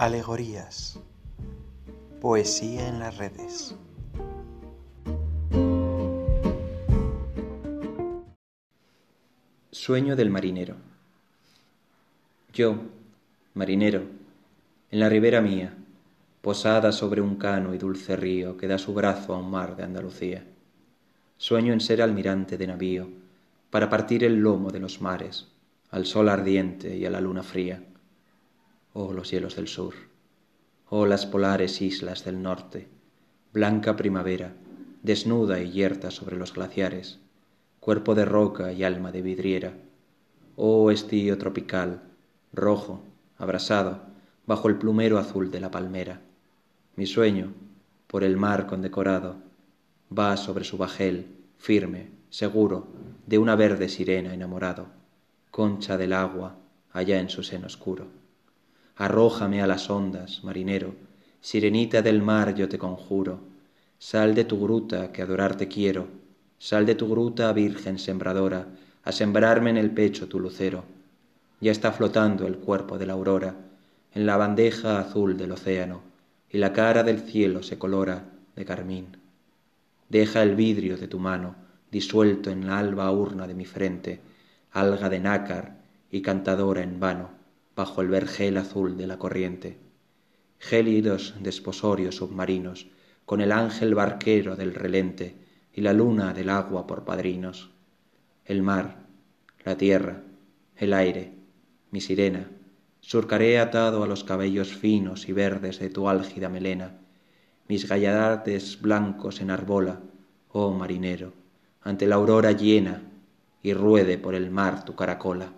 Alegorías. Poesía en las redes. Sueño del marinero. Yo, marinero, en la ribera mía, posada sobre un cano y dulce río que da su brazo a un mar de Andalucía. Sueño en ser almirante de navío, para partir el lomo de los mares, al sol ardiente y a la luna fría oh los hielos del sur, oh las polares islas del norte, blanca primavera, desnuda y yerta sobre los glaciares, cuerpo de roca y alma de vidriera, oh estío tropical, rojo, abrasado, bajo el plumero azul de la palmera. Mi sueño, por el mar condecorado, va sobre su bajel, firme, seguro, de una verde sirena enamorado, concha del agua allá en su seno oscuro arrójame a las ondas, marinero, sirenita del mar yo te conjuro, sal de tu gruta que adorarte quiero, sal de tu gruta, virgen sembradora, a sembrarme en el pecho tu lucero. Ya está flotando el cuerpo de la aurora en la bandeja azul del océano, y la cara del cielo se colora de carmín. Deja el vidrio de tu mano, disuelto en la alba urna de mi frente, alga de nácar y cantadora en vano bajo el vergel azul de la corriente, gélidos desposorios submarinos, con el ángel barquero del relente y la luna del agua por padrinos, el mar, la tierra, el aire, mi sirena, surcaré atado a los cabellos finos y verdes de tu álgida melena, mis galladates blancos en arbola, oh marinero, ante la aurora llena, y ruede por el mar tu caracola.